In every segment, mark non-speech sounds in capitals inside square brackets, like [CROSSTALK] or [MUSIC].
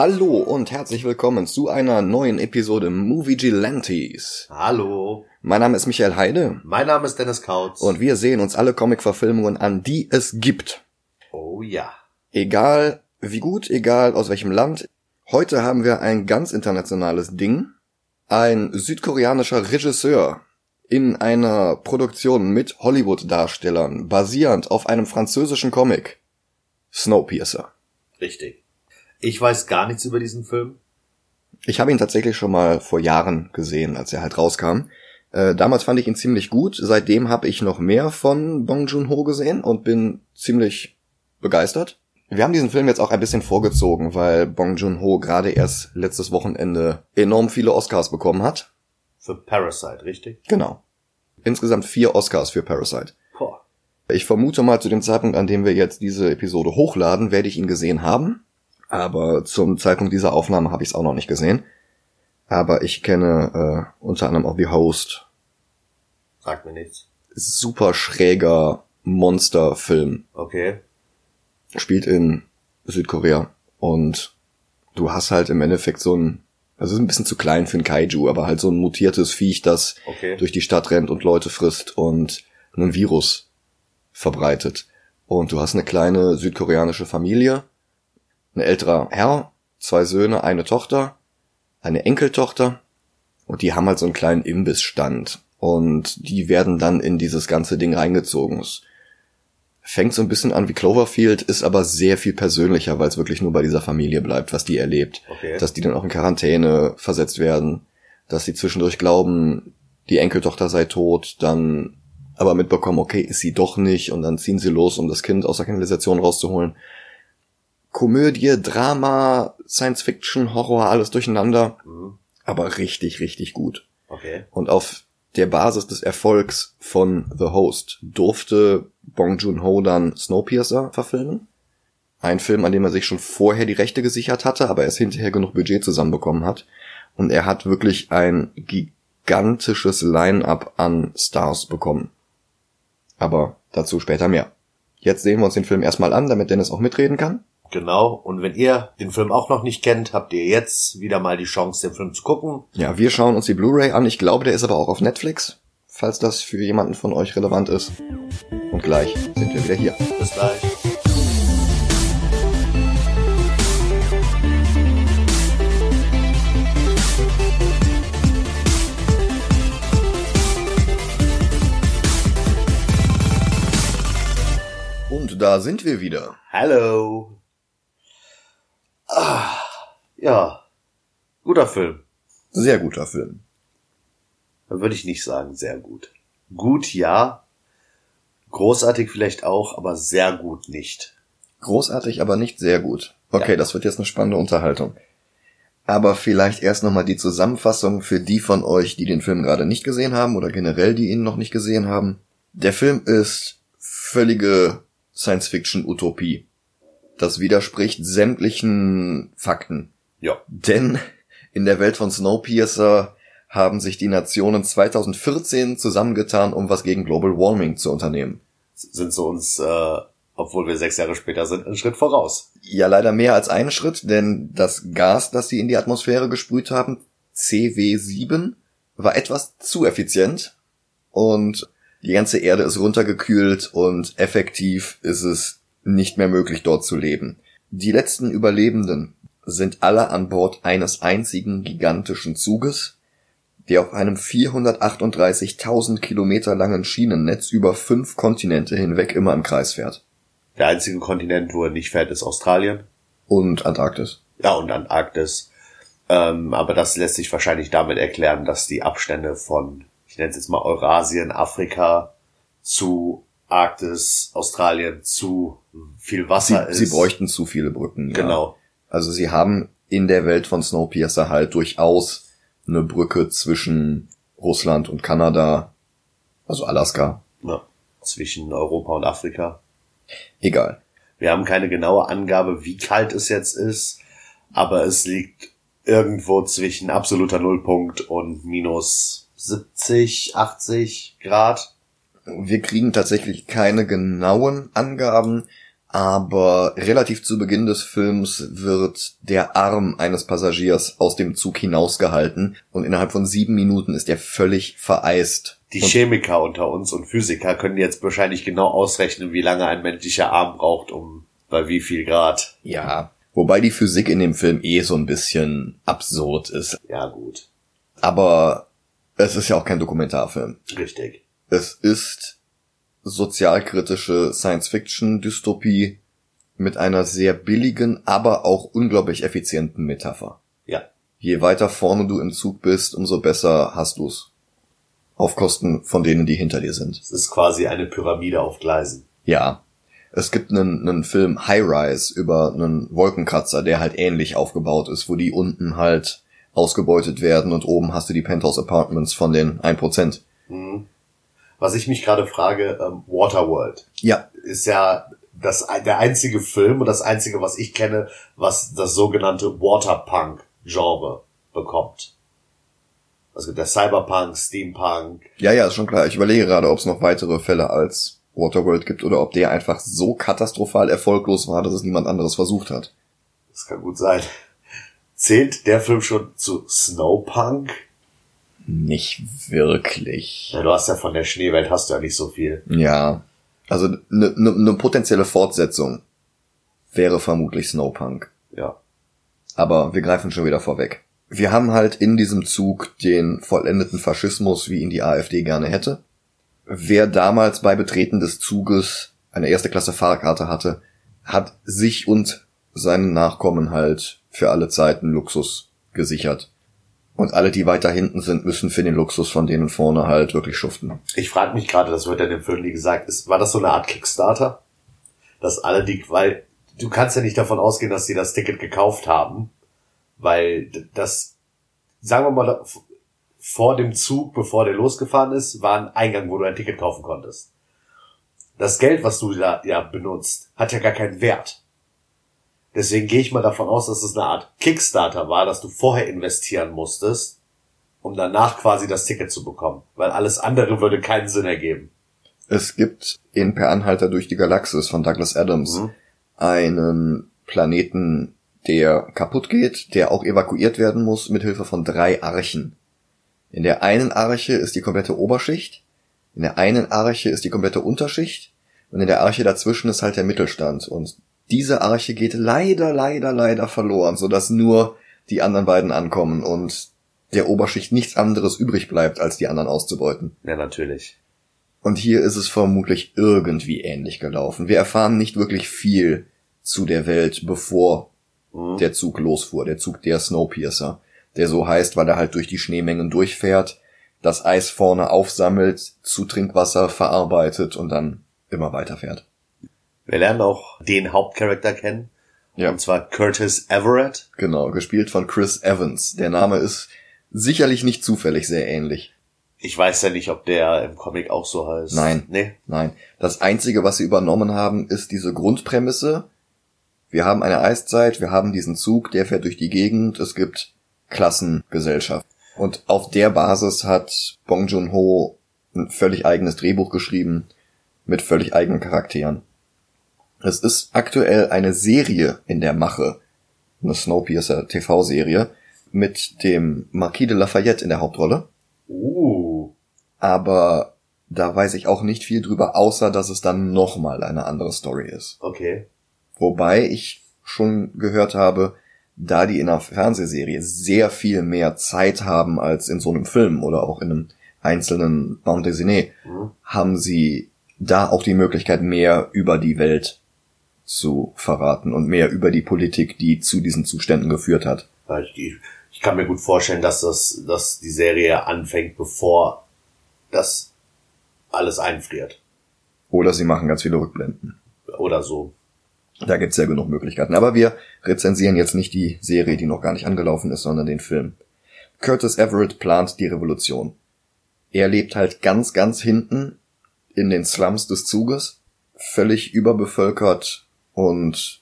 Hallo und herzlich willkommen zu einer neuen Episode Movie Gelantes. Hallo, Mein Name ist Michael Heide mein Name ist Dennis Kautz. und wir sehen uns alle Comic-Verfilmungen an, die es gibt. oh ja, Egal wie gut, egal aus welchem Land. Heute haben wir ein ganz internationales Ding. Ein südkoreanischer Regisseur in einer Produktion mit Hollywood-Darstellern, basierend auf einem französischen Comic. Snowpiercer. richtig. Ich weiß gar nichts über diesen Film. Ich habe ihn tatsächlich schon mal vor Jahren gesehen, als er halt rauskam. Äh, damals fand ich ihn ziemlich gut. Seitdem habe ich noch mehr von Bong Joon-ho gesehen und bin ziemlich begeistert. Wir haben diesen Film jetzt auch ein bisschen vorgezogen, weil Bong Joon-ho gerade erst letztes Wochenende enorm viele Oscars bekommen hat. Für Parasite, richtig? Genau. Insgesamt vier Oscars für Parasite. Boah. Ich vermute mal, zu dem Zeitpunkt, an dem wir jetzt diese Episode hochladen, werde ich ihn gesehen haben. Aber zum Zeitpunkt dieser Aufnahme habe ich es auch noch nicht gesehen. Aber ich kenne äh, unter anderem auch The Host. Sagt mir nichts. Super schräger Monsterfilm. Okay. Spielt in Südkorea. Und du hast halt im Endeffekt so ein, also ist ein bisschen zu klein für ein Kaiju, aber halt so ein mutiertes Viech, das Okay. durch die Stadt rennt und Leute frisst und einen Virus verbreitet. Und du hast eine kleine südkoreanische Familie, ein älterer Herr, zwei Söhne, eine Tochter, eine Enkeltochter und die haben halt so einen kleinen Imbissstand und die werden dann in dieses ganze Ding reingezogen. Es fängt so ein bisschen an wie Cloverfield, ist aber sehr viel persönlicher, weil es wirklich nur bei dieser Familie bleibt, was die erlebt Okay. dass die dann auch in Quarantäne versetzt werden, dass sie zwischendurch glauben, die Enkeltochter sei tot, dann aber mitbekommen, okay, ist sie doch nicht, und dann ziehen sie los, um das Kind aus der Kanalisation rauszuholen. Komödie, Drama, Science Fiction, Horror, alles durcheinander, Mhm. aber richtig, richtig gut. Okay. Und auf der Basis des Erfolgs von The Host durfte Bong Joon-ho dann Snowpiercer verfilmen. Ein Film, an dem er sich schon vorher die Rechte gesichert hatte, aber erst hinterher genug Budget zusammenbekommen hat. Und er hat wirklich ein gigantisches Line-up an Stars bekommen. Aber dazu später mehr. Jetzt sehen wir uns den Film erstmal an, damit Dennis auch mitreden kann. Genau. Und wenn ihr den Film auch noch nicht kennt, habt ihr jetzt wieder mal die Chance, den Film zu gucken. Ja, wir schauen uns die Blu-ray an. Ich glaube, der ist aber auch auf Netflix, falls das für jemanden von euch relevant ist. Und gleich sind wir wieder hier. Bis gleich. Und da sind wir wieder. Hallo. Ah, ja. Guter Film. Sehr guter Film. Da würde ich nicht sagen, sehr gut. Gut, ja. Großartig vielleicht auch, aber sehr gut nicht. Großartig, aber nicht sehr gut. Okay, Ja. das wird jetzt eine spannende Unterhaltung. Aber vielleicht erst nochmal die Zusammenfassung für die von euch, die den Film gerade nicht gesehen haben oder generell die ihn noch nicht gesehen haben. Der Film ist völlige Science-Fiction-Utopie. Das widerspricht sämtlichen Fakten. Ja. Denn in der Welt von Snowpiercer haben sich die Nationen 2014 zusammengetan, um was gegen Global Warming zu unternehmen. Sind so uns, äh, obwohl wir sechs Jahre später sind, einen Schritt voraus. Ja, leider mehr als einen Schritt, denn das Gas, das sie in die Atmosphäre gesprüht haben, CW7, war etwas zu effizient und die ganze Erde ist runtergekühlt und effektiv ist es nicht mehr möglich, dort zu leben. Die letzten Überlebenden sind alle an Bord eines einzigen gigantischen Zuges, der auf einem 438.000 Kilometer langen Schienennetz über fünf Kontinente hinweg immer im Kreis fährt. Der einzige Kontinent, wo er nicht fährt, ist Australien. Und Antarktis. Ja, und Antarktis. Ähm, aber das lässt sich wahrscheinlich damit erklären, dass die Abstände von, ich nenne es jetzt mal Eurasien, Afrika zu Arktis, Australien zu viel Sie, Wasser ist. sie bräuchten zu viele Brücken. Ja. Genau. Also sie haben in der Welt von Snowpiercer halt durchaus eine Brücke zwischen Russland und Kanada, also Alaska. Ja, zwischen Europa und Afrika. Egal. Wir haben keine genaue Angabe, wie kalt es jetzt ist, aber es liegt irgendwo zwischen absoluter Nullpunkt und minus 70, 80 Grad. Wir kriegen tatsächlich keine genauen Angaben, aber relativ zu Beginn des Films wird der Arm eines Passagiers aus dem Zug hinausgehalten und innerhalb von sieben Minuten ist er völlig vereist. Die und Chemiker unter uns und Physiker können jetzt wahrscheinlich genau ausrechnen, wie lange ein menschlicher Arm braucht, um bei wie viel Grad. ja, wobei die Physik in dem Film eh so ein bisschen absurd ist. Ja, gut. Aber es ist ja auch kein Dokumentarfilm. Richtig. Es ist sozialkritische Science-Fiction-Dystopie mit einer sehr billigen, aber auch unglaublich effizienten Metapher. Ja. Je weiter vorne du im Zug bist, umso besser hast du's. Auf Kosten von denen, die hinter dir sind. Es ist quasi eine Pyramide auf Gleisen. Ja. Es gibt einen, einen Film High Rise über einen Wolkenkratzer, der halt ähnlich aufgebaut ist, wo die unten halt ausgebeutet werden und oben hast du die Penthouse Apartments von den 1%. Mhm. Was ich mich gerade frage, ähm, Waterworld Ja, ist ja das, der einzige Film und das einzige, was ich kenne, was das sogenannte Waterpunk-Genre bekommt. Gibt der Cyberpunk, Steampunk. Ja, ja, ist schon klar. Ich überlege gerade, ob es noch weitere Fälle als Waterworld gibt oder ob der einfach so katastrophal erfolglos war, dass es niemand anderes versucht hat. Das kann gut sein. Zählt der Film schon zu Snowpunk? Nicht wirklich. Ja, du hast ja von der Schneewelt hast du ja nicht so viel. Ja. Also eine ne, ne potenzielle Fortsetzung wäre vermutlich Snowpunk. Ja. Aber wir greifen schon wieder vorweg. Wir haben halt in diesem Zug den vollendeten Faschismus, wie ihn die AfD gerne hätte. Wer damals bei Betreten des Zuges eine erste Klasse Fahrkarte hatte, hat sich und seinen Nachkommen halt für alle Zeiten Luxus gesichert. Und alle, die weiter hinten sind, müssen für den Luxus von denen vorne halt wirklich schuften. Ich frage mich gerade, das wird ja dem Film gesagt, ist, war das so eine Art Kickstarter? Dass alle die, weil du kannst ja nicht davon ausgehen, dass sie das Ticket gekauft haben, weil das, sagen wir mal, vor dem Zug, bevor der losgefahren ist, war ein Eingang, wo du ein Ticket kaufen konntest. Das Geld, was du da ja benutzt, hat ja gar keinen Wert. Deswegen gehe ich mal davon aus, dass es eine Art Kickstarter war, dass du vorher investieren musstest, um danach quasi das Ticket zu bekommen. Weil alles andere würde keinen Sinn ergeben. Es gibt in Per Anhalter durch die Galaxis von Douglas Adams Mhm. einen Planeten, der kaputt geht, der auch evakuiert werden muss mit Hilfe von drei Archen. In der einen Arche ist die komplette Oberschicht, in der einen Arche ist die komplette Unterschicht und in der Arche dazwischen ist halt der Mittelstand. Und diese Arche geht leider, leider, leider verloren, sodass nur die anderen beiden ankommen und der Oberschicht nichts anderes übrig bleibt, als die anderen auszubeuten. Ja, natürlich. Und hier ist es vermutlich irgendwie ähnlich gelaufen. Wir erfahren nicht wirklich viel zu der Welt, bevor Mhm. der Zug losfuhr. Der Zug der Snowpiercer. Der so heißt, weil er halt durch die Schneemengen durchfährt, das Eis vorne aufsammelt, zu Trinkwasser verarbeitet und dann immer weiterfährt. Wir lernen auch den Hauptcharakter kennen. Ja. Und zwar Curtis Everett. Genau, gespielt von Chris Evans. Der Name ist sicherlich nicht zufällig sehr ähnlich. Ich weiß ja nicht, ob der im Comic auch so heißt. Nein. Nee. Nein, das Einzige, was sie übernommen haben, ist diese Grundprämisse. Wir haben eine Eiszeit, wir haben diesen Zug, der fährt durch die Gegend, es gibt Klassengesellschaft. Und auf der Basis hat Bong Joon-ho ein völlig eigenes Drehbuch geschrieben, mit völlig eigenen Charakteren. Es ist aktuell eine Serie in der Mache, eine Snowpiercer TV-Serie, mit dem Marquis de Lafayette in der Hauptrolle Uh. aber da weiß ich auch nicht viel drüber, außer dass es dann nochmal eine andere Story ist. Okay. Wobei ich schon gehört habe, da die in einer Fernsehserie sehr viel mehr Zeit haben als in so einem Film oder auch in einem einzelnen Bande dessinée, Mhm. haben sie da auch die Möglichkeit, mehr über die Welt zu verraten und mehr über die Politik, die zu diesen Zuständen geführt hat. Ich kann mir gut vorstellen, dass das, dass die Serie anfängt, bevor das alles einfriert. Oder sie machen ganz viele Rückblenden. Oder so. Da gibt's ja genug Möglichkeiten. Aber wir rezensieren jetzt nicht die Serie, die noch gar nicht angelaufen ist, sondern den Film. Curtis Everett plant die Revolution. Er lebt halt ganz, ganz hinten in den Slums des Zuges, völlig überbevölkert und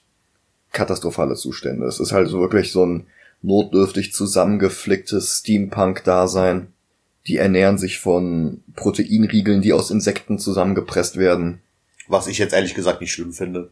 katastrophale Zustände. Es ist halt so wirklich so ein notdürftig zusammengeflicktes Steampunk-Dasein. Die ernähren sich von Proteinriegeln, die aus Insekten zusammengepresst werden. Was ich jetzt ehrlich gesagt nicht schlimm finde.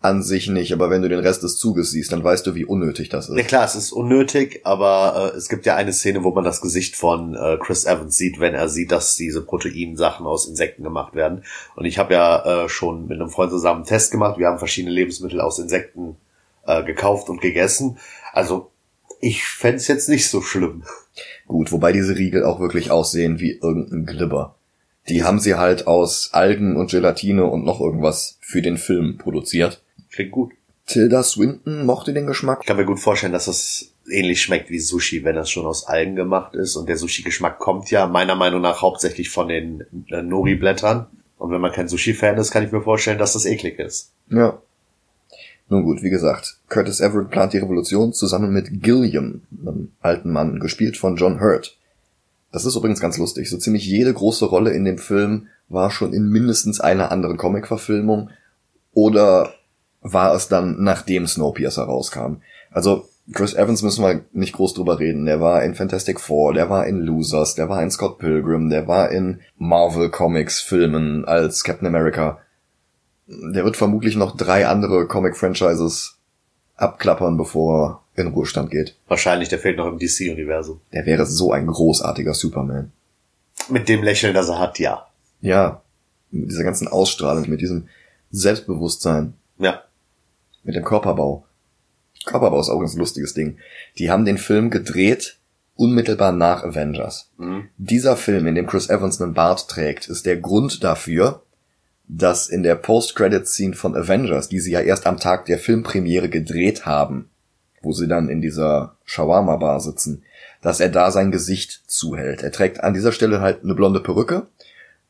An sich nicht, aber wenn du den Rest des Zuges siehst, dann weißt du, wie unnötig das Ja ist. klar, es ist unnötig, aber äh, es gibt ja eine Szene, wo man das Gesicht von äh, Chris Evans sieht, wenn er sieht, dass diese Proteinsachen aus Insekten gemacht werden. Und ich habe ja äh, schon mit einem Freund zusammen einen Test gemacht. Wir haben verschiedene Lebensmittel aus Insekten äh, gekauft und gegessen. Also ich fänd's jetzt nicht so schlimm. Gut, wobei diese Riegel auch wirklich aussehen wie irgendein Glibber. Die haben sie halt aus Algen und Gelatine und noch irgendwas für den Film produziert. Klingt gut. Tilda Swinton mochte den Geschmack. Ich kann mir gut vorstellen, dass das ähnlich schmeckt wie Sushi, wenn das schon aus Algen gemacht ist. Und der Sushi-Geschmack kommt ja meiner Meinung nach hauptsächlich von den äh, Nori-Blättern. Und wenn man kein Sushi-Fan ist, kann ich mir vorstellen, dass das eklig ist. Ja. Nun gut, wie gesagt, Curtis Everett plant die Revolution zusammen mit Gilliam, einem alten Mann, gespielt von John Hurt. Das ist übrigens ganz lustig. So ziemlich jede große Rolle in dem Film war schon in mindestens einer anderen Comic-Verfilmung oder war es dann, nachdem Snowpiercer rauskam. Also Chris Evans müssen wir nicht groß drüber reden. Der war in Fantastic Four, der war in Losers, der war in Scott Pilgrim, der war in Marvel Comics Filmen als Captain America. Der wird vermutlich noch drei andere Comic-Franchises abklappern, bevor er in Ruhestand geht. Wahrscheinlich, der fehlt noch im DC-Universum. Der wäre so ein großartiger Superman. Mit dem Lächeln, das er hat, ja. Ja, mit dieser ganzen Ausstrahlung, mit diesem Selbstbewusstsein, Ja. Mit dem Körperbau. Körperbau ist auch ein ganz lustiges Ding. Die haben den Film gedreht unmittelbar nach Avengers. Mhm. Dieser Film, in dem Chris Evans einen Bart trägt, ist der Grund dafür, dass in der Post-Credit-Scene von Avengers, die sie ja erst am Tag der Filmpremiere gedreht haben, wo sie dann in dieser Shawarma-Bar sitzen, dass er da sein Gesicht zuhält. Er trägt an dieser Stelle halt eine blonde Perücke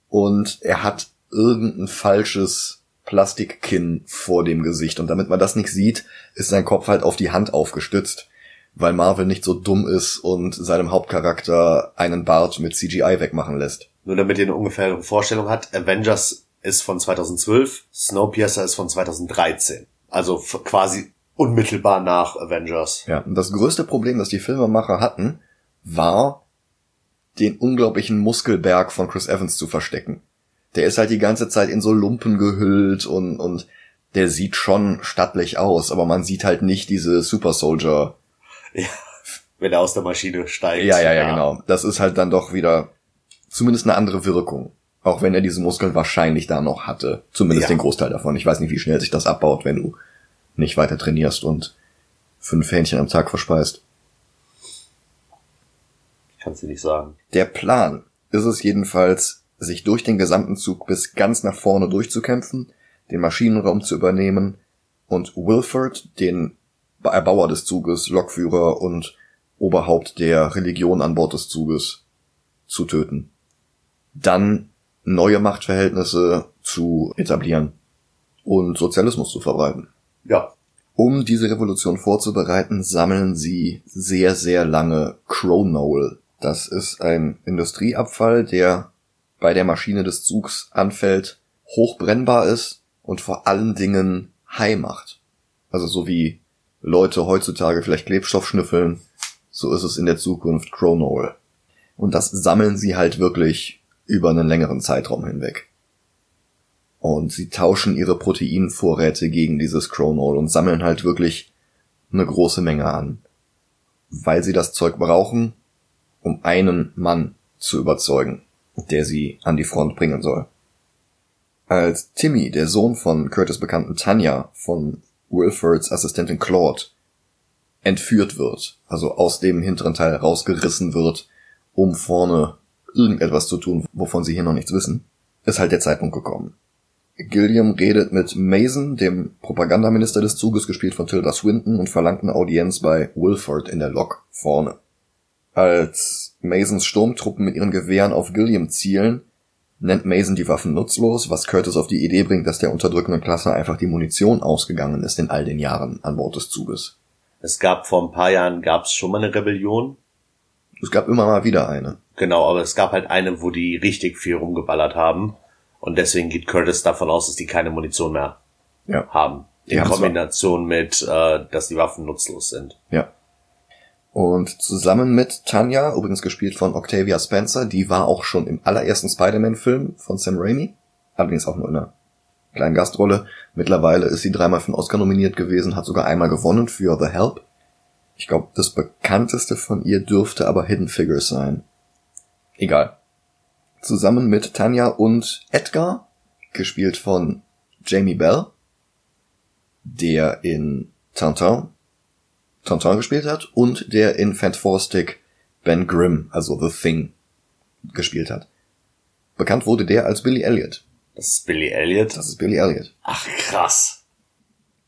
und er hat irgendein falsches Plastikkinn vor dem Gesicht. Und damit man das nicht sieht, ist sein Kopf halt auf die Hand aufgestützt, weil Marvel nicht so dumm ist und seinem Hauptcharakter einen Bart mit CGI wegmachen lässt. Nur damit ihr eine ungefähre Vorstellung habt, Avengers ist von 2012, Snowpiercer ist von 2013. Also quasi unmittelbar nach Avengers. Ja, und das größte Problem, das die Filmemacher hatten, war, den unglaublichen Muskelberg von Chris Evans zu verstecken. Der ist halt die ganze Zeit in so Lumpen gehüllt und, und der sieht schon stattlich aus, aber man sieht halt nicht diese Super Soldier. Wenn er aus der Maschine steigt. Ja, ja, ja, genau. Das ist halt dann doch wieder zumindest eine andere Wirkung. Auch wenn er diese Muskeln wahrscheinlich da noch hatte. Zumindest Ja. den Großteil davon. Ich weiß nicht, wie schnell sich das abbaut, wenn du nicht weiter trainierst und fünf Hähnchen am Tag verspeist. Ich kann dir nicht sagen. Der Plan ist es jedenfalls, sich durch den gesamten Zug bis ganz nach vorne durchzukämpfen, den Maschinenraum zu übernehmen und Wilford, den Erbauer des Zuges, Lokführer und Oberhaupt der Religion an Bord des Zuges, zu töten. Dann neue Machtverhältnisse zu etablieren und Sozialismus zu verbreiten. Ja. Um diese Revolution vorzubereiten, sammeln sie sehr, sehr lange Cronol. Das ist ein Industrieabfall, der bei der Maschine des Zugs anfällt, hochbrennbar ist und vor allen Dingen high macht. Also so wie Leute heutzutage vielleicht Klebstoff schnüffeln, so ist es in der Zukunft Cronol. Und das sammeln sie halt wirklich über einen längeren Zeitraum hinweg. Und sie tauschen ihre Proteinvorräte gegen dieses Cronol und sammeln halt wirklich eine große Menge an. Weil sie das Zeug brauchen, um einen Mann zu überzeugen, der sie an die Front bringen soll. Als Timmy, der Sohn von Curtis bekannten Tanya, von Wilfords Assistentin Claude, entführt wird, also aus dem hinteren Teil rausgerissen wird, um vorne irgendetwas zu tun, wovon sie hier noch nichts wissen, ist halt der Zeitpunkt gekommen. Gilliam redet mit Mason, dem Propagandaminister des Zuges, gespielt von Tilda Swinton, und verlangt eine Audienz bei Wilford in der Lok vorne. Als Masons Sturmtruppen mit ihren Gewehren auf Gilliam zielen, nennt Mason die Waffen nutzlos, was Curtis auf die Idee bringt, dass der unterdrückenden Klasse einfach die Munition ausgegangen ist in all den Jahren an Bord des Zuges. Es gab vor ein paar Jahren gab's schon mal eine Rebellion. Es gab immer mal wieder eine. Genau, aber es gab halt eine, wo die richtig viel rumgeballert haben. Und deswegen geht Curtis davon aus, dass die keine Munition mehr Ja. haben. In Kombination mit, äh, dass die Waffen nutzlos sind. Ja. Und zusammen mit Tanya, übrigens gespielt von Octavia Spencer, die war auch schon im allerersten Spider-Man-Film von Sam Raimi, allerdings auch nur in einer kleinen Gastrolle. Mittlerweile ist sie dreimal für einen Oscar nominiert gewesen, hat sogar einmal gewonnen für The Help. Ich glaube, das bekannteste von ihr dürfte aber Hidden Figures sein. Egal. Zusammen mit Tanja und Edgar, gespielt von Jamie Bell, der in Tintin Tintin gespielt hat und der in Fantastic Ben Grimm, also The Thing, gespielt hat. Bekannt wurde der als Billy Elliot. Das ist Billy Elliot? Das ist Billy Elliot. Ach, krass.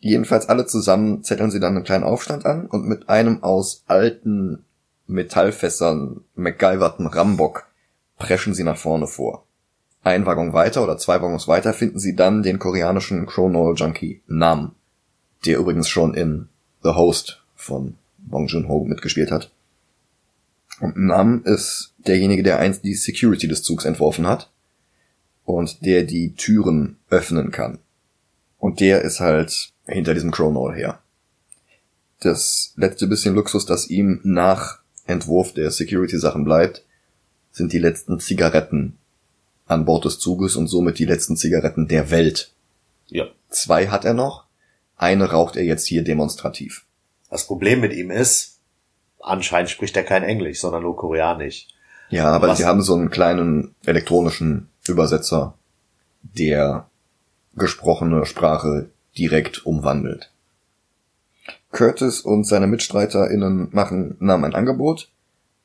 Jedenfalls alle zusammen zetteln sie dann einen kleinen Aufstand an und mit einem aus alten Metallfässern MacGyverten Rambock preschen sie nach vorne vor. Ein Waggon weiter oder zwei Waggons weiter finden sie dann den koreanischen Chronol Junkie Nam, der übrigens schon in The Host von Bong Joon-ho mitgespielt hat. Und Nam ist derjenige, der einst die Security des Zugs entworfen hat und der die Türen öffnen kann. Und der ist halt hinter diesem Chronol her. Das letzte bisschen Luxus, das ihm nach Entwurf der Security-Sachen bleibt, sind die letzten Zigaretten an Bord des Zuges und somit die letzten Zigaretten der Welt. Ja. Zwei hat er noch, eine raucht er jetzt hier demonstrativ. Das Problem mit ihm ist, anscheinend spricht er kein Englisch, sondern nur Koreanisch. Ja, aber Was- sie haben so einen kleinen elektronischen Übersetzer, der gesprochene Sprache direkt umwandelt. Curtis und seine MitstreiterInnen machen Nam ein Angebot.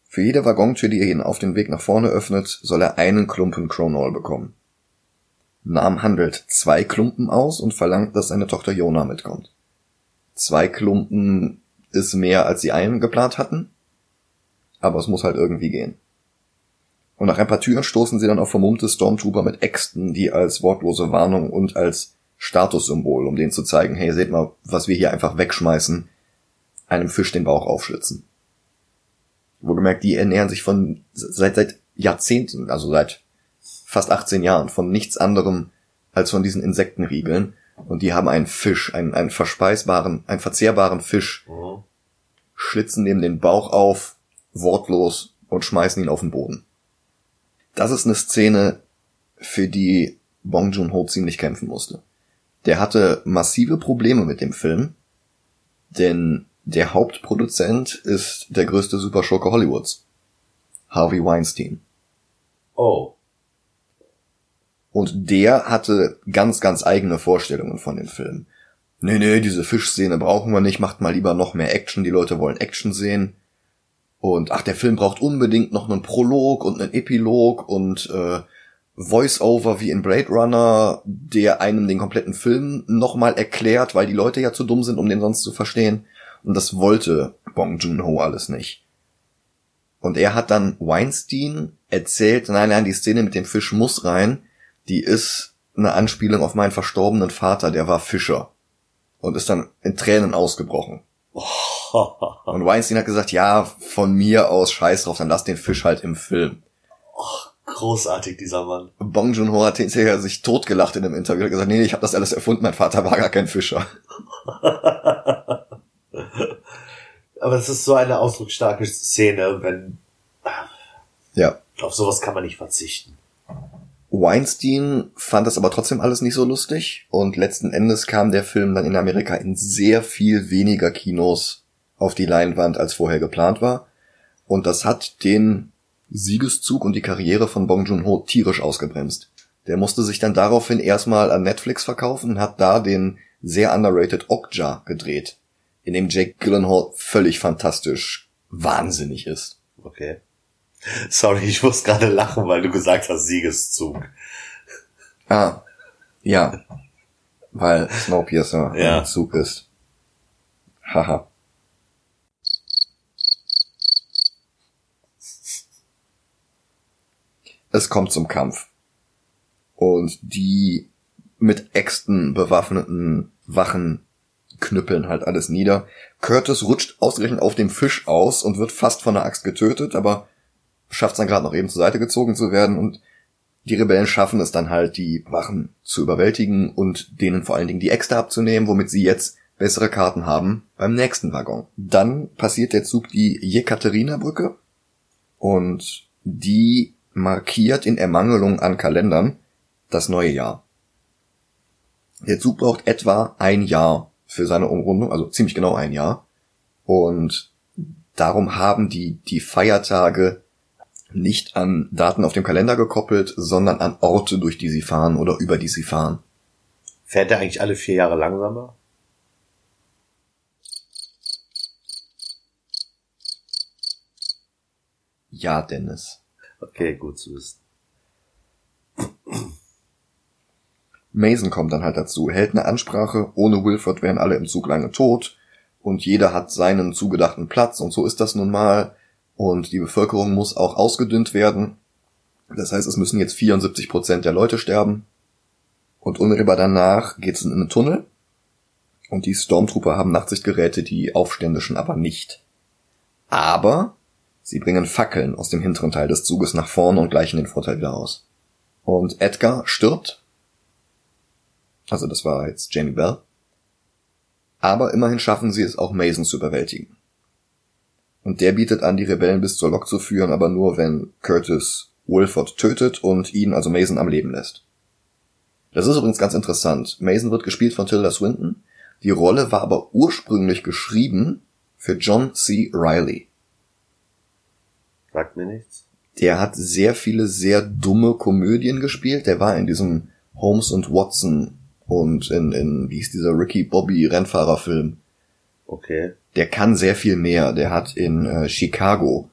Für jede Waggontür, die er ihn auf den Weg nach vorne öffnet, soll er einen Klumpen Cronol bekommen. Nam handelt zwei Klumpen aus und verlangt, dass seine Tochter Jona mitkommt. Zwei Klumpen ist mehr, als sie einen geplant hatten, aber es muss halt irgendwie gehen. Und nach ein paar Türen stoßen sie dann auf vermummte Stormtrooper mit Äxten, die als wortlose Warnung und als Statussymbol, um denen zu zeigen, hey, seht mal, was wir hier einfach wegschmeißen, einem Fisch den Bauch aufschlitzen. Wohlgemerkt, die ernähren sich von seit seit Jahrzehnten, also seit fast 18 Jahren, von nichts anderem als von diesen Insektenriegeln. Und die haben einen Fisch, einen, einen verspeisbaren, einen verzehrbaren Fisch, Mhm. schlitzen dem den Bauch auf, wortlos und schmeißen ihn auf den Boden. Das ist eine Szene, für die Bong Joon-ho ziemlich kämpfen musste. Der hatte massive Probleme mit dem Film, denn der Hauptproduzent ist der größte Superschurke Hollywoods, Harvey Weinstein. Oh. Und der hatte ganz, ganz eigene Vorstellungen von dem Film. Nee, nee, diese Fischszene brauchen wir nicht, macht mal lieber noch mehr Action, die Leute wollen Action sehen. Und ach, der Film braucht unbedingt noch einen Prolog und einen Epilog und äh, Voice-Over wie in Blade Runner, der einem den kompletten Film nochmal erklärt, weil die Leute ja zu dumm sind, um den sonst zu verstehen. Und das wollte Bong Joon-ho alles nicht. Und er hat dann Weinstein erzählt, nein, nein, die Szene mit dem Fisch muss rein, die ist eine Anspielung auf meinen verstorbenen Vater, der war Fischer. Und ist dann in Tränen ausgebrochen. Und Weinstein hat gesagt, ja, von mir aus scheiß drauf, dann lass den Fisch halt im Film. Großartig, dieser Mann. Bong Joon-ho hat hinterher sich totgelacht in einem Interview. Er hat gesagt, nee, nee, ich habe das alles erfunden, mein Vater war gar kein Fischer. [LAUGHS] Aber es ist so eine ausdrucksstarke Szene, wenn Ja. auf sowas kann man nicht verzichten. Weinstein fand das aber trotzdem alles nicht so lustig und letzten Endes kam der Film dann in Amerika in sehr viel weniger Kinos auf die Leinwand, als vorher geplant war. Und das hat den Siegeszug und die Karriere von Bong Joon-ho tierisch ausgebremst. Der musste sich dann daraufhin erstmal an Netflix verkaufen und hat da den sehr underrated Okja gedreht, in dem Jake Gyllenhaal völlig fantastisch wahnsinnig ist. Okay. [LAUGHS] Sorry, ich muss gerade lachen, weil du gesagt hast Siegeszug. Ah, ja. Weil Snowpiercer Ja. ein Zug ist. Haha. Es kommt zum Kampf. Und die mit Äxten bewaffneten Wachen knüppeln halt alles nieder. Curtis rutscht ausgerechnet auf dem Fisch aus und wird fast von der Axt getötet, aber schafft es dann gerade noch eben zur Seite gezogen zu werden und die Rebellen schaffen es dann halt, die Wachen zu überwältigen und denen vor allen Dingen die Äxte abzunehmen, womit sie jetzt bessere Karten haben beim nächsten Waggon. Dann passiert der Zug die Jekaterina-Brücke und die markiert in Ermangelung an Kalendern das neue Jahr. Der Zug braucht etwa ein Jahr für seine Umrundung, also ziemlich genau ein Jahr. Und darum haben die die Feiertage nicht an Daten auf dem Kalender gekoppelt, sondern an Orte, durch die sie fahren oder über die sie fahren. Fährt er eigentlich alle vier Jahre langsamer? Ja, Dennis. Okay, gut zu wissen. Mason kommt dann halt dazu, hält eine Ansprache, ohne Wilford wären alle im Zug lange tot und jeder hat seinen zugedachten Platz und so ist das nun mal und die Bevölkerung muss auch ausgedünnt werden. Das heißt, es müssen jetzt 74 Prozent der Leute sterben und unmittelbar danach geht's in einen Tunnel und die Stormtrooper haben Nachtsichtgeräte, die Aufständischen aber nicht. Aber sie bringen Fackeln aus dem hinteren Teil des Zuges nach vorne und gleichen den Vorteil wieder aus. Und Edgar stirbt also das war jetzt Jamie Bell. Aber immerhin schaffen sie es auch Mason zu überwältigen. Und der bietet an, die Rebellen bis zur Lok zu führen, aber nur wenn Curtis Wolford tötet und ihn, also Mason, am Leben lässt. Das ist übrigens ganz interessant. Mason wird gespielt von Tilda Swinton. Die Rolle war aber ursprünglich geschrieben für John C. Riley. Sagt mir nichts. Der hat sehr viele sehr dumme Komödien gespielt. Der war in diesem Holmes und Watson und in, in wie hieß dieser Ricky Bobby Rennfahrerfilm. Okay. Der kann sehr viel mehr. Der hat in äh, Chicago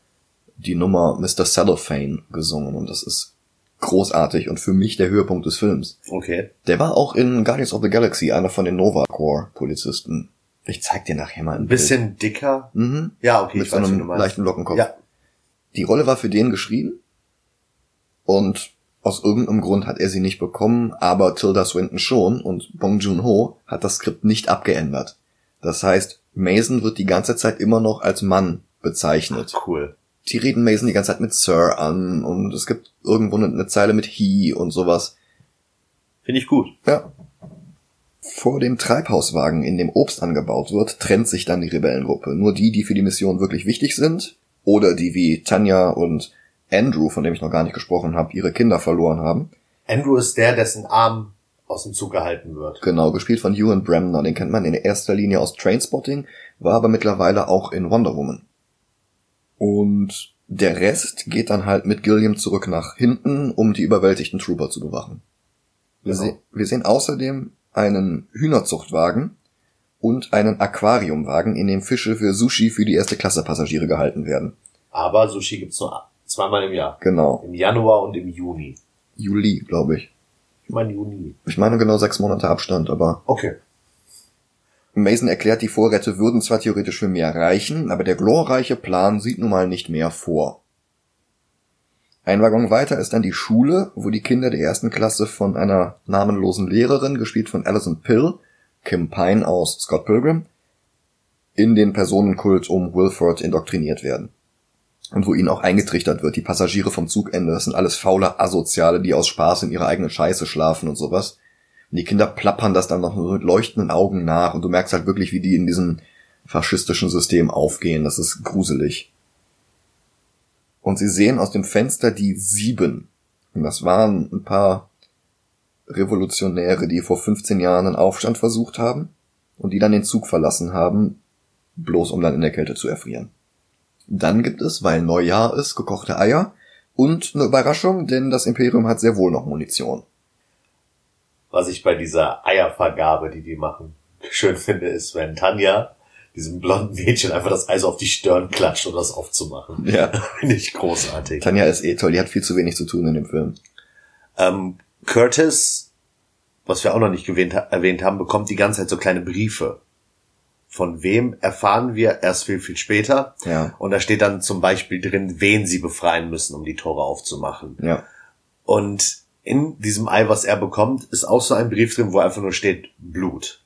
die Nummer Mr. Cellophane gesungen und das ist großartig und für mich der Höhepunkt des Films. Okay. Der war auch in Guardians of the Galaxy einer von den Nova Corps Polizisten. Ich zeig dir nachher mal ein, ein bisschen Bild. dicker. Mhm. Ja, okay. Mit so einem leichten Lockenkopf. Ja. Die Rolle war für den geschrieben und aus irgendeinem Grund hat er sie nicht bekommen, aber Tilda Swinton schon und Bong Joon-ho hat das Skript nicht abgeändert. Das heißt, Mason wird die ganze Zeit immer noch als Mann bezeichnet. Ach, cool. Die reden Mason die ganze Zeit mit Sir an und es gibt irgendwo eine, eine Zeile mit he und sowas. Finde ich gut. Ja. Vor dem Treibhauswagen, in dem Obst angebaut wird, trennt sich dann die Rebellengruppe. Nur die, die für die Mission wirklich wichtig sind, oder die wie Tanja und Andrew, von dem ich noch gar nicht gesprochen habe, ihre Kinder verloren haben. Andrew ist der, dessen Arm aus dem Zug gehalten wird. Genau, gespielt von Ewan Bremner. Den kennt man in erster Linie aus Trainspotting, war aber mittlerweile auch in Wonder Woman. Und der Rest geht dann halt mit Gilliam zurück nach hinten, um die überwältigten Trooper zu bewachen. Wir, Genau. se wir sehen außerdem einen Hühnerzuchtwagen und einen Aquariumwagen, in dem Fische für Sushi für die erste Klasse Passagiere gehalten werden. Aber Sushi gibt's nur zweimal im Jahr. Genau. Im Januar und im Juni. Juli, glaube ich. Ich meine Juni. Ich meine genau sechs Monate Abstand, aber Okay. Mason erklärt, die Vorräte würden zwar theoretisch für mehr reichen, aber der glorreiche Plan sieht nun mal nicht mehr vor. Ein Waggon weiter ist dann die Schule, wo die Kinder der ersten Klasse von einer namenlosen Lehrerin, gespielt von Alison Pill, Kim Pine aus Scott Pilgrim, in den Personenkult um Wilford indoktriniert werden. Und wo ihnen auch eingetrichtert wird, die Passagiere vom Zugende, das sind alles faule Asoziale, die aus Spaß in ihrer eigenen Scheiße schlafen und sowas. Und die Kinder plappern das dann noch mit leuchtenden Augen nach und du merkst halt wirklich, wie die in diesem faschistischen System aufgehen. Das ist gruselig. Und sie sehen aus dem Fenster die Sieben. Und das waren ein paar Revolutionäre, die vor 15 Jahren einen Aufstand versucht haben und die dann den Zug verlassen haben, bloß um dann in der Kälte zu erfrieren. Dann gibt es, weil Neujahr ist, gekochte Eier und eine Überraschung, denn das Imperium hat sehr wohl noch Munition. Was ich bei dieser Eiervergabe, die die machen, schön finde, ist, wenn Tanja diesem blonden Mädchen einfach das Eis auf die Stirn klatscht, um das aufzumachen. Ja. [LAUGHS] Finde ich großartig. Tanja ist eh toll, die hat viel zu wenig zu tun in dem Film. Ähm, Curtis, was wir auch noch nicht erwähnt, erwähnt haben, bekommt die ganze Zeit so kleine Briefe. Von wem erfahren wir erst viel, viel später. Ja. Und da steht dann zum Beispiel drin, wen sie befreien müssen, um die Tore aufzumachen. Ja. Und in diesem Ei, was er bekommt, ist auch so ein Brief drin, wo einfach nur steht Blut.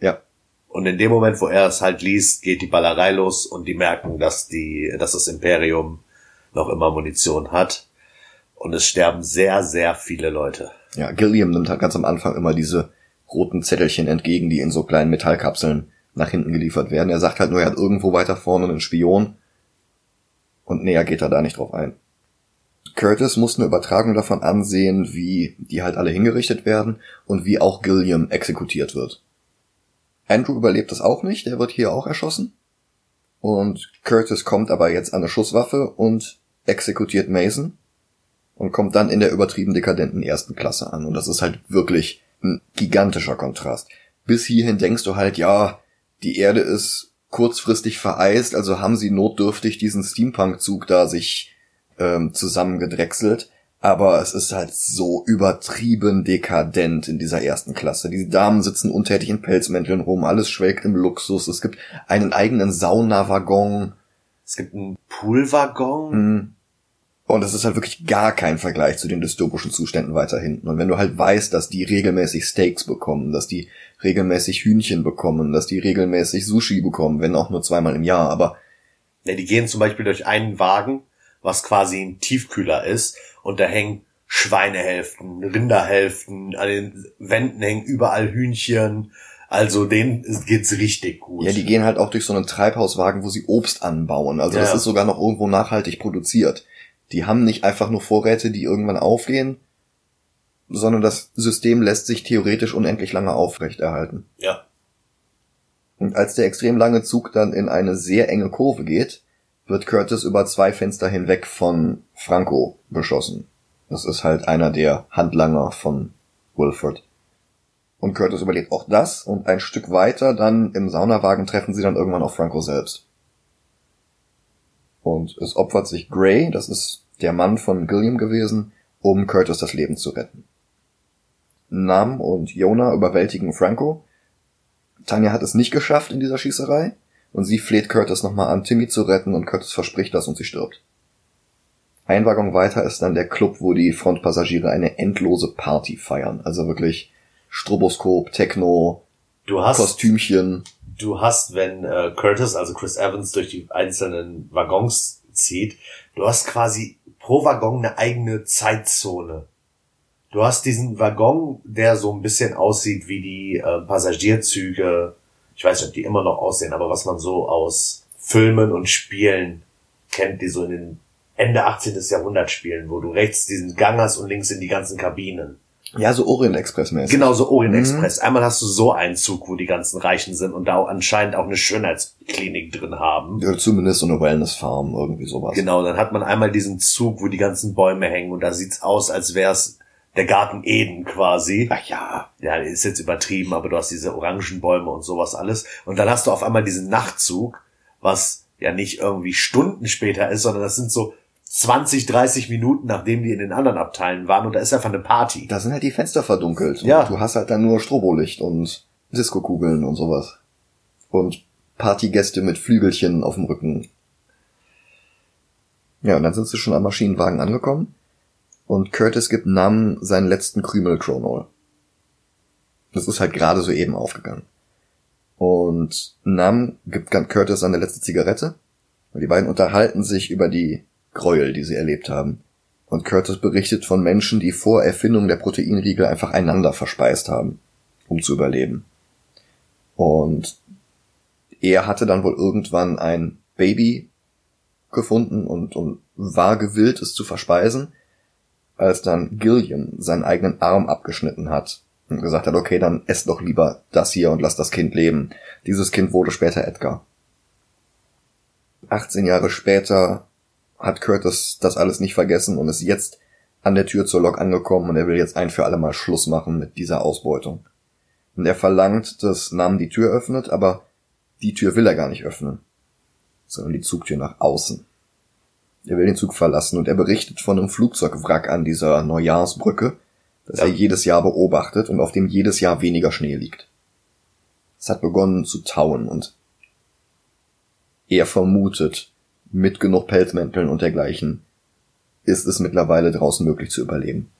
Ja. Und in dem Moment, wo er es halt liest, geht die Ballerei los und die merken, dass die, dass das Imperium noch immer Munition hat. Und es sterben sehr, sehr viele Leute. Ja, Gilliam nimmt halt ganz am Anfang immer diese roten Zettelchen entgegen, die in so kleinen Metallkapseln nach hinten geliefert werden. Er sagt halt nur, er hat irgendwo weiter vorne einen Spion und näher geht er da nicht drauf ein. Curtis muss eine Übertragung davon ansehen, wie die halt alle hingerichtet werden und wie auch Gilliam exekutiert wird. Andrew überlebt das auch nicht, der wird hier auch erschossen. Und Curtis kommt aber jetzt an eine Schusswaffe und exekutiert Mason und kommt dann in der übertrieben dekadenten ersten Klasse an. Und das ist halt wirklich ein gigantischer Kontrast. Bis hierhin denkst du halt, ja, die Erde ist kurzfristig vereist, also haben sie notdürftig diesen Steampunk-Zug da sich ähm, zusammengedrechselt. Aber es ist halt so übertrieben dekadent in dieser ersten Klasse. Die Damen sitzen untätig in Pelzmänteln rum, alles schwelgt im Luxus. Es gibt einen eigenen Saunawaggon. Es gibt einen Poolwaggon. Mhm. Und es ist halt wirklich gar kein Vergleich zu den dystopischen Zuständen weiter hinten. Und wenn du halt weißt, dass die regelmäßig Steaks bekommen, dass die regelmäßig Hühnchen bekommen, dass die regelmäßig Sushi bekommen, wenn auch nur zweimal im Jahr, aber. Ja, die gehen zum Beispiel durch einen Wagen, was quasi ein Tiefkühler ist, und da hängen Schweinehälften, Rinderhälften, an den Wänden hängen überall Hühnchen, also denen geht's richtig gut. Ja, die gehen halt auch durch so einen Treibhauswagen, wo sie Obst anbauen. Also ja. das ist sogar noch irgendwo nachhaltig produziert. Die haben nicht einfach nur Vorräte, die irgendwann aufgehen, sondern das System lässt sich theoretisch unendlich lange aufrechterhalten. Ja. Und als der extrem lange Zug dann in eine sehr enge Kurve geht, wird Curtis über zwei Fenster hinweg von Franco beschossen. Das ist halt einer der Handlanger von Wilford. Und Curtis überlebt auch das und ein Stück weiter dann im Saunawagen treffen sie dann irgendwann auf Franco selbst. Und es opfert sich Gray, das ist der Mann von Gilliam gewesen, um Curtis das Leben zu retten. Nam und Jonah überwältigen Franco. Tanja hat es nicht geschafft in dieser Schießerei und sie fleht Curtis nochmal an, Timmy zu retten und Curtis verspricht das und sie stirbt. Ein Waggon weiter ist dann der Club, wo die Frontpassagiere eine endlose Party feiern. Also wirklich Stroboskop, Techno, du hast, Kostümchen. Du hast, wenn äh, Curtis, also Chris Evans, durch die einzelnen Waggons zieht, du hast quasi pro Waggon eine eigene Zeitzone. Du hast diesen Waggon, der so ein bisschen aussieht wie die äh, Passagierzüge. Ich weiß nicht, ob die immer noch aussehen, aber was man so aus Filmen und Spielen kennt, die so in den Ende 18. Jahrhundert spielen, wo du rechts diesen Gang hast und links in die ganzen Kabinen. Ja, so Orient Express mäßig. Genau, so Orient mhm. Express. Einmal hast du so einen Zug, wo die ganzen Reichen sind und da anscheinend auch eine Schönheitsklinik drin haben. Ja, zumindest so eine Wellness-Farm, irgendwie sowas. Genau, dann hat man einmal diesen Zug, wo die ganzen Bäume hängen und da sieht's aus, als wär's der Garten Eden quasi. Ach ja. Ja, ist jetzt übertrieben, aber du hast diese Orangenbäume und sowas alles. Und dann hast du auf einmal diesen Nachtzug, was ja nicht irgendwie Stunden später ist, sondern das sind so 20, 30 Minuten, nachdem die in den anderen Abteilen waren und da ist einfach eine Party. Da sind halt die Fenster verdunkelt. Ja. du hast halt dann nur Strobolicht und Diskokugeln und sowas. Und Partygäste mit Flügelchen auf dem Rücken. Ja, und dann sind sie schon am Maschinenwagen angekommen und Curtis gibt Nam seinen letzten Krümel Chronol. Das ist halt gerade so eben aufgegangen. Und Nam gibt Curtis seine letzte Zigarette und die beiden unterhalten sich über die Gräuel, die sie erlebt haben. Und Curtis berichtet von Menschen, die vor Erfindung der Proteinriegel einfach einander verspeist haben, um zu überleben. Und er hatte dann wohl irgendwann ein Baby gefunden und, und war gewillt, es zu verspeisen, als dann Gilliam seinen eigenen Arm abgeschnitten hat und gesagt hat, okay, dann esst doch lieber das hier und lass das Kind leben. Dieses Kind wurde später Edgar. 18 Jahre später hat Curtis das alles nicht vergessen und ist jetzt an der Tür zur Lok angekommen und er will jetzt ein für alle Mal Schluss machen mit dieser Ausbeutung. Und er verlangt, dass Nam die Tür öffnet, aber die Tür will er gar nicht öffnen, sondern die Zugtür nach außen. Er will den Zug verlassen und er berichtet von einem Flugzeugwrack an dieser Neujahrsbrücke, das ja. er jedes Jahr beobachtet und auf dem jedes Jahr weniger Schnee liegt. Es hat begonnen zu tauen und er vermutet, mit genug Pelzmänteln und dergleichen ist es mittlerweile draußen möglich zu überleben.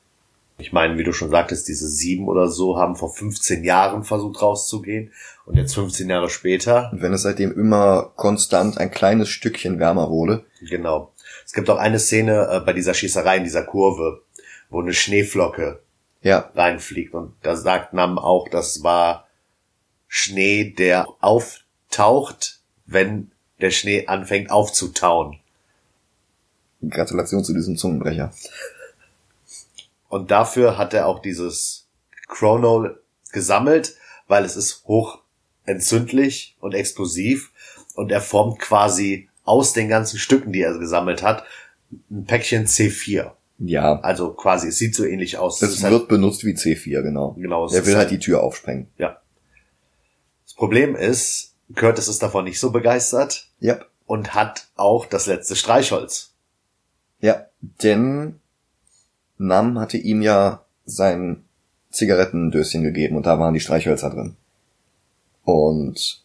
Ich meine, wie du schon sagtest, diese sieben oder so haben vor 15 Jahren versucht rauszugehen und jetzt 15 Jahre später. Und wenn es seitdem immer konstant ein kleines Stückchen wärmer wurde. Genau. Es gibt auch eine Szene äh, bei dieser Schießerei in dieser Kurve, wo eine Schneeflocke ja. reinfliegt und da sagt Nam auch, das war Schnee, der auftaucht, wenn der Schnee anfängt aufzutauen. Gratulation zu diesem Zungenbrecher. Und dafür hat er auch dieses Chrono gesammelt, weil es ist hoch entzündlich und explosiv und er formt quasi aus den ganzen Stücken, die er gesammelt hat, ein Päckchen C4. Ja. Also quasi, es sieht so ähnlich aus. Es wird halt, benutzt wie C4, genau. Genau. Er will halt, halt die Tür aufsprengen. Ja. Das Problem ist, Curtis ist davon nicht so begeistert. Ja. Und hat auch das letzte Streichholz. Ja, denn Nam hatte ihm ja sein Zigarettendöschen gegeben und da waren die Streichhölzer drin. Und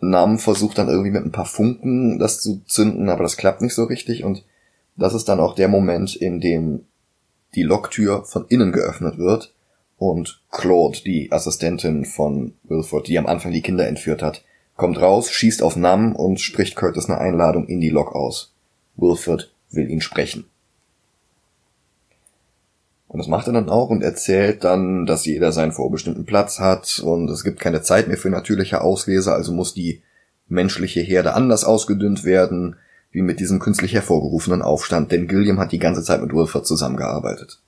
Nam versucht dann irgendwie mit ein paar Funken das zu zünden, aber das klappt nicht so richtig und das ist dann auch der Moment, in dem die Loktür von innen geöffnet wird und Claude, die Assistentin von Wilford, die am Anfang die Kinder entführt hat, kommt raus, schießt auf Nam und spricht Curtis eine Einladung in die Lok aus. Wilford will ihn sprechen. Und das macht er dann auch und erzählt dann, dass jeder seinen vorbestimmten Platz hat und es gibt keine Zeit mehr für natürliche Auslese, also muss die menschliche Herde anders ausgedünnt werden, wie mit diesem künstlich hervorgerufenen Aufstand, denn Gilliam hat die ganze Zeit mit Wilford zusammengearbeitet.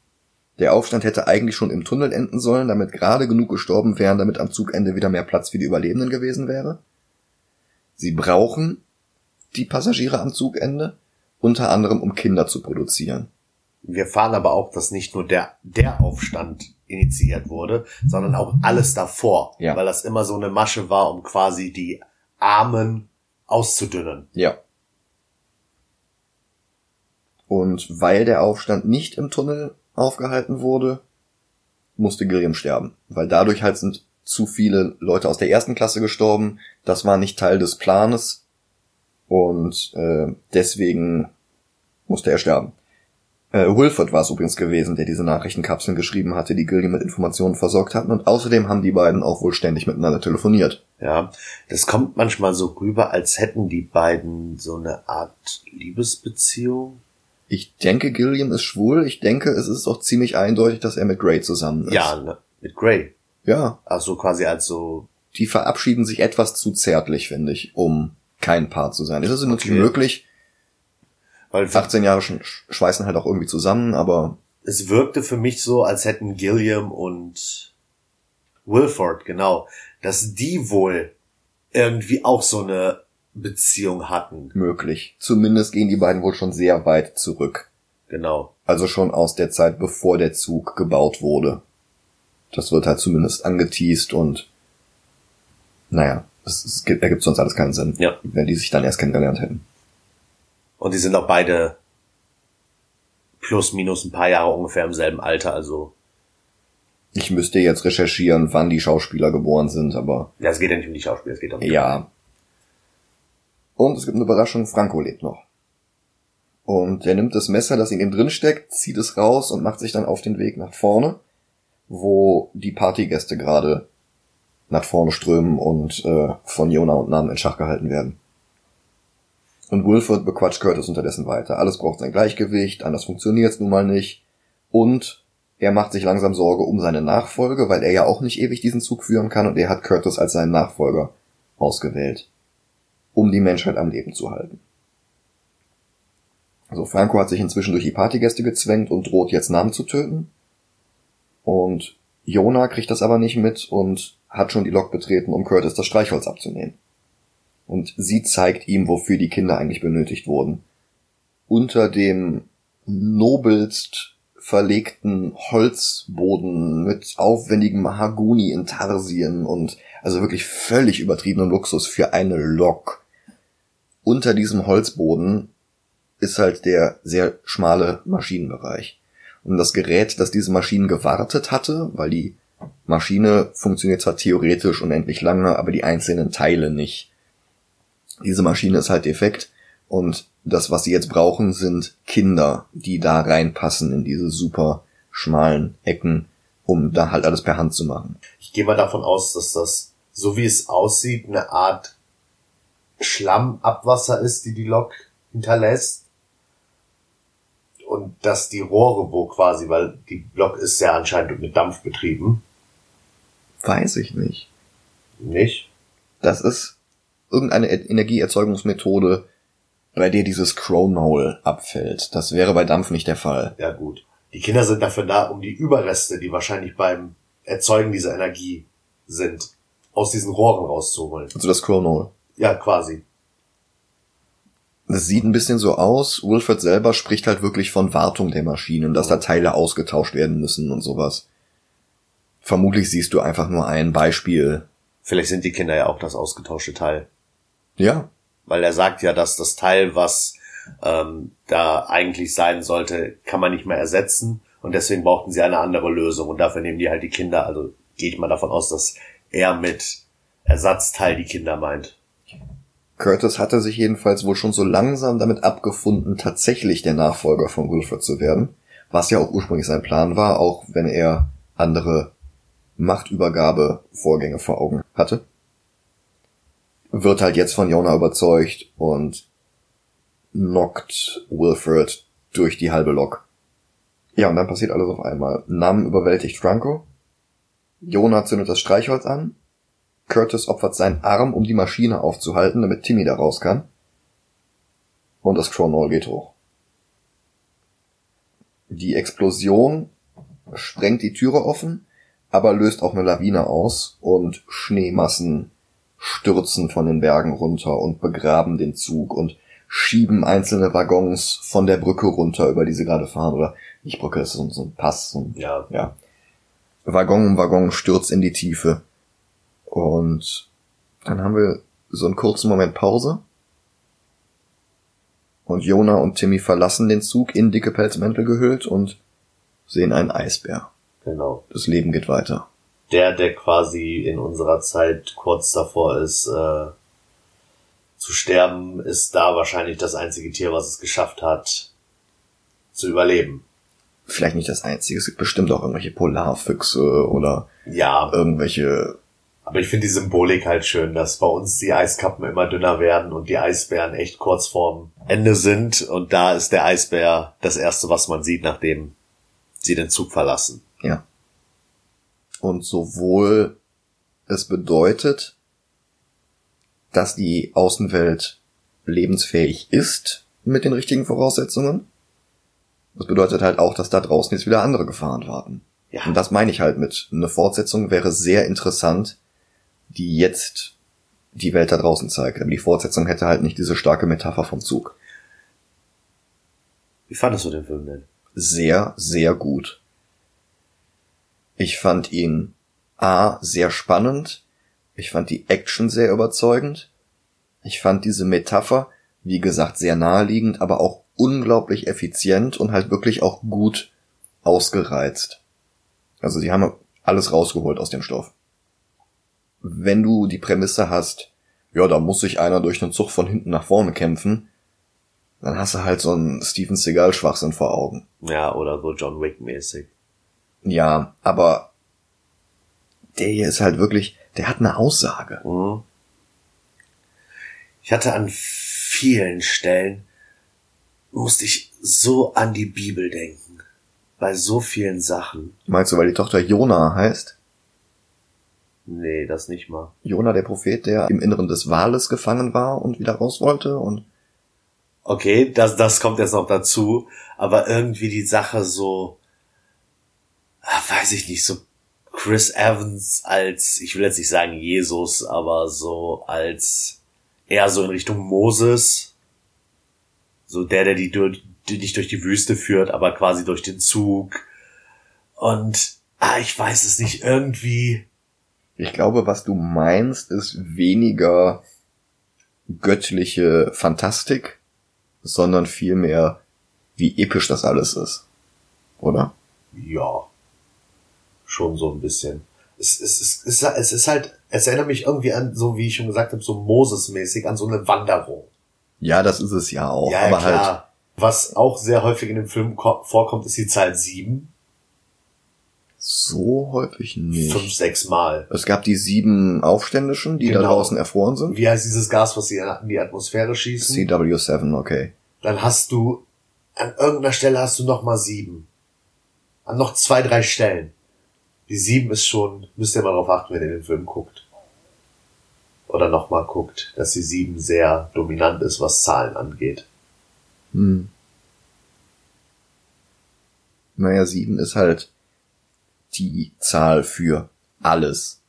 Der Aufstand hätte eigentlich schon im Tunnel enden sollen, damit gerade genug gestorben wären, damit am Zugende wieder mehr Platz für die Überlebenden gewesen wäre. Sie brauchen die Passagiere am Zugende, unter anderem um Kinder zu produzieren. Wir fahren aber auch, dass nicht nur der, der Aufstand initiiert wurde, sondern auch alles davor. Ja. Weil das immer so eine Masche war, um quasi die Armen auszudünnen. Ja. Und weil der Aufstand nicht im Tunnel aufgehalten wurde, musste Gilliam sterben. Weil dadurch halt sind zu viele Leute aus der ersten Klasse gestorben. Das war nicht Teil des Planes. Und äh, deswegen musste er sterben. Äh, Wilford war es übrigens gewesen, der diese Nachrichtenkapseln geschrieben hatte, die Gilliam mit Informationen versorgt hatten. Und außerdem haben die beiden auch wohl ständig miteinander telefoniert. Ja, das kommt manchmal so rüber, als hätten die beiden so eine Art Liebesbeziehung. Ich denke, Gilliam ist schwul. Ich denke, es ist auch ziemlich eindeutig, dass er mit Gray zusammen ist. Ja, ne, mit Gray. Ja. Also quasi als so. Die verabschieden sich etwas zu zärtlich, finde ich, um kein Paar zu sein. Es ist natürlich okay. möglich, weil 18 Jahre schweißen halt auch irgendwie zusammen, aber. Es wirkte für mich so, als hätten Gilliam und Wilford, genau, dass die wohl irgendwie auch so eine Beziehung hatten. Möglich. Zumindest gehen die beiden wohl schon sehr weit zurück. Genau. Also schon aus der Zeit, bevor der Zug gebaut wurde. Das wird halt zumindest angeteased und naja, es, es gibt, ergibt sonst alles keinen Sinn, ja. wenn die sich dann erst kennengelernt hätten. Und die sind auch beide plus minus ein paar Jahre ungefähr im selben Alter, also. Ich müsste jetzt recherchieren, wann die Schauspieler geboren sind, aber. Ja, es geht ja nicht um die Schauspieler, es geht um die. Ja. Und es gibt eine Überraschung, Franco lebt noch. Und er nimmt das Messer, das in ihm drin steckt, zieht es raus und macht sich dann auf den Weg nach vorne, wo die Partygäste gerade nach vorne strömen und äh, von Jona und Nam in Schach gehalten werden. Und Wilford bequatscht Curtis unterdessen weiter. Alles braucht sein Gleichgewicht, anders funktioniert's nun mal nicht. Und er macht sich langsam Sorge um seine Nachfolge, weil er ja auch nicht ewig diesen Zug führen kann und er hat Curtis als seinen Nachfolger ausgewählt, um die Menschheit am Leben zu halten. Also Franco hat sich inzwischen durch die Partygäste gezwängt und droht jetzt Namen zu töten. Und Jonah kriegt das aber nicht mit und hat schon die Lok betreten, um Curtis das Streichholz abzunehmen und sie zeigt ihm, wofür die Kinder eigentlich benötigt wurden. Unter dem nobelst verlegten Holzboden mit aufwendigem Mahagoni in Tarsien und also wirklich völlig übertriebenen Luxus für eine Lok. Unter diesem Holzboden ist halt der sehr schmale Maschinenbereich. Und das Gerät, das diese Maschinen gewartet hatte, weil die Maschine funktioniert zwar theoretisch unendlich lange, aber die einzelnen Teile nicht diese Maschine ist halt defekt und das, was sie jetzt brauchen, sind Kinder, die da reinpassen in diese super schmalen Ecken, um da halt alles per Hand zu machen. Ich gehe mal davon aus, dass das, so wie es aussieht, eine Art Schlammabwasser ist, die die Lok hinterlässt. Und dass die Rohre, wo quasi, weil die Lok ist ja anscheinend mit Dampf betrieben. Weiß ich nicht. Nicht? Das ist irgendeine Energieerzeugungsmethode, bei der dieses Chronol abfällt. Das wäre bei Dampf nicht der Fall. Ja, gut. Die Kinder sind dafür da, um die Überreste, die wahrscheinlich beim Erzeugen dieser Energie sind, aus diesen Rohren rauszuholen. Also das Chronol. Ja, quasi. Das sieht ein bisschen so aus. Wilfred selber spricht halt wirklich von Wartung der Maschinen, dass da Teile ausgetauscht werden müssen und sowas. Vermutlich siehst du einfach nur ein Beispiel. Vielleicht sind die Kinder ja auch das ausgetauschte Teil. Ja, Weil er sagt ja, dass das Teil, was ähm, da eigentlich sein sollte, kann man nicht mehr ersetzen. Und deswegen brauchten sie eine andere Lösung. Und dafür nehmen die halt die Kinder. Also gehe ich mal davon aus, dass er mit Ersatzteil die Kinder meint. Curtis hatte sich jedenfalls wohl schon so langsam damit abgefunden, tatsächlich der Nachfolger von Wilfred zu werden, was ja auch ursprünglich sein Plan war, auch wenn er andere Machtübergabe-Vorgänge vor Augen hatte. Wird halt jetzt von Jonah überzeugt und knockt Wilfred durch die halbe Lok. Ja, und dann passiert alles auf einmal. Nam überwältigt Franco. Jonah zündet das Streichholz an. Curtis opfert seinen Arm, um die Maschine aufzuhalten, damit Timmy da raus kann. Und das Chronol geht hoch. Die Explosion sprengt die Türe offen, aber löst auch eine Lawine aus und Schneemassen stürzen von den Bergen runter und begraben den Zug und schieben einzelne Waggons von der Brücke runter, über die sie gerade fahren. Oder nicht Brücke, das ist so ein- so ein Pass. So ein, Ja. ja. Waggon um Waggon stürzt in die Tiefe. Und dann haben wir so einen kurzen Moment Pause. Und Jonah und Timmy verlassen den Zug in dicke Pelzmäntel gehüllt und sehen einen Eisbär. Genau. Das Leben geht weiter. Der, der quasi in unserer Zeit kurz davor ist, äh, zu sterben, ist da wahrscheinlich das einzige Tier, was es geschafft hat, zu überleben. Vielleicht nicht das einzige. Es gibt bestimmt auch irgendwelche Polarfüchse oder Ja, irgendwelche. Aber ich finde die Symbolik halt schön, dass bei uns die Eiskappen immer dünner werden und die Eisbären echt kurz vorm Ende sind und da ist der Eisbär das erste, was man sieht, nachdem sie den Zug verlassen. Ja. Und sowohl es bedeutet, dass die Außenwelt lebensfähig ist mit den richtigen Voraussetzungen. Das bedeutet halt auch, dass da draußen jetzt wieder andere Gefahren warten. Ja. Und das meine ich halt mit. Eine Fortsetzung wäre sehr interessant, die jetzt die Welt da draußen zeigt. Aber die Fortsetzung hätte halt nicht diese starke Metapher vom Zug. Wie fandest du den Film denn? sehr, sehr gut. Ich fand ihn A sehr spannend. Ich fand die Action sehr überzeugend. Ich fand diese Metapher, wie gesagt, sehr naheliegend, aber auch unglaublich effizient und halt wirklich auch gut ausgereizt. Also sie haben alles rausgeholt aus dem Stoff. Wenn du die Prämisse hast, ja, da muss sich einer durch einen Zug von hinten nach vorne kämpfen, dann hast du halt so einen Steven Seagal Schwachsinn vor Augen. Ja, oder so John Wick mäßig. Ja, aber der hier ist halt wirklich, der hat eine Aussage. Mhm. Ich hatte an vielen Stellen musste ich so an die Bibel denken. Bei so vielen Sachen. Meinst du, weil die Tochter Jona heißt? Nee, das nicht mal. Jona, der Prophet, der im Inneren des Wales gefangen war und wieder raus wollte und Okay, das, das kommt jetzt noch dazu, aber irgendwie die Sache so, ah, weiß ich nicht, so Chris Evans als, ich will jetzt nicht sagen Jesus, aber so als eher so in Richtung Moses, so der, der die, durch, die dich durch die Wüste führt, aber quasi durch den Zug und ah, ich weiß es nicht, irgendwie, ich glaube, was du meinst, ist weniger göttliche Fantastik, sondern vielmehr, wie episch das alles ist. Oder? Ja. Schon so ein bisschen. Es, es, es, es, es ist halt, es erinnert mich irgendwie an, so wie ich schon gesagt habe, so Moses-mäßig, an so eine Wanderung. Ja, das ist es ja auch. ja, aber klar. halt, Was auch sehr häufig in dem Film ko- vorkommt, ist die Zahl sieben. So häufig nicht. Fünf, sechs Mal. Es gab die sieben Aufständischen, die da Genau. draußen erfroren sind. Wie heißt dieses Gas, was sie in die Atmosphäre schießen? CW7, okay. Dann hast du, an irgendeiner Stelle hast du noch mal sieben. An noch zwei, drei Stellen. Die sieben ist schon, müsst ihr mal drauf achten, wenn ihr den Film guckt. oder nochmal guckt, dass die 7 sehr dominant ist, was Zahlen angeht. Hm. Naja, 7 ist halt die Zahl für alles.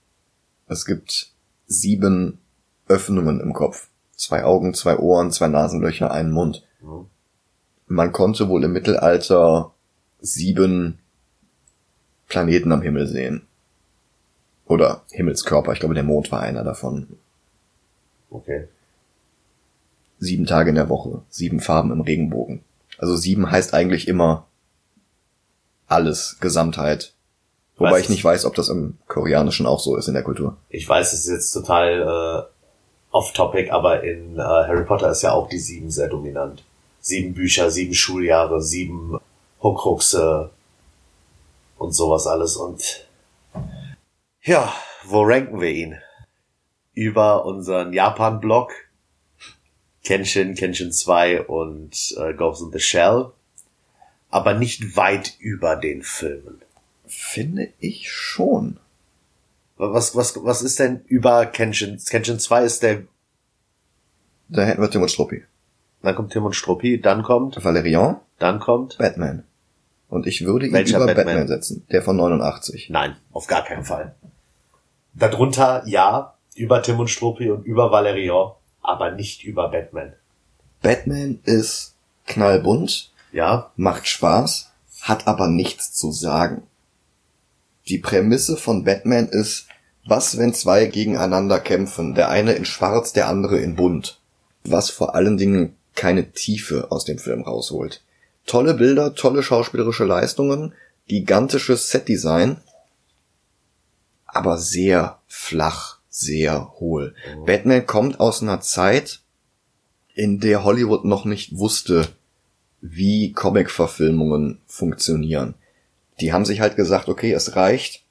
Es gibt sieben Öffnungen im Kopf. Zwei Augen, zwei Ohren, zwei Nasenlöcher, einen Mund. Mhm. Man konnte wohl im Mittelalter sieben Planeten am Himmel sehen. Oder Himmelskörper. Ich glaube, der Mond war einer davon. Okay. Sieben Tage in der Woche. Sieben Farben im Regenbogen. Also sieben heißt eigentlich immer alles, Gesamtheit. Wobei ich nicht weiß, ob das im Koreanischen auch so ist in der Kultur. Ich weiß, es ist jetzt total äh, off-topic, aber in äh, Harry Potter ist ja auch die sieben sehr dominant. Sieben Bücher, sieben Schuljahre, sieben Horcruxe und sowas alles. Und ja, wo ranken wir ihn? Über unseren Japan-Blog, Kenshin, Kenshin 2 und äh, Ghost in the Shell, aber nicht weit über den Filmen. Finde ich schon. Was, was, was ist denn über Kenshin? Kenshin 2 ist der, Da hätten wir Tim und Struppi. dann kommt Tim und Struppi, dann kommt, Valerian, dann kommt, Batman. Und ich würde ihn Welcher über Batman? Batman? setzen. Der von 89. nein, auf gar keinen Fall. Darunter, ja, über Tim und Struppi und über Valerian, aber nicht über Batman. Batman ist knallbunt, Ja, macht Spaß, hat aber nichts zu sagen. Die Prämisse von Batman ist, was wenn zwei gegeneinander kämpfen, der eine in schwarz, der andere in bunt. Was vor allen Dingen keine Tiefe aus dem Film rausholt. Tolle Bilder, tolle schauspielerische Leistungen, gigantisches Setdesign, aber sehr flach, sehr hohl. Batman kommt aus einer Zeit, in der Hollywood noch nicht wusste, wie Comic-Verfilmungen funktionieren. Die haben sich halt gesagt, okay, es reicht,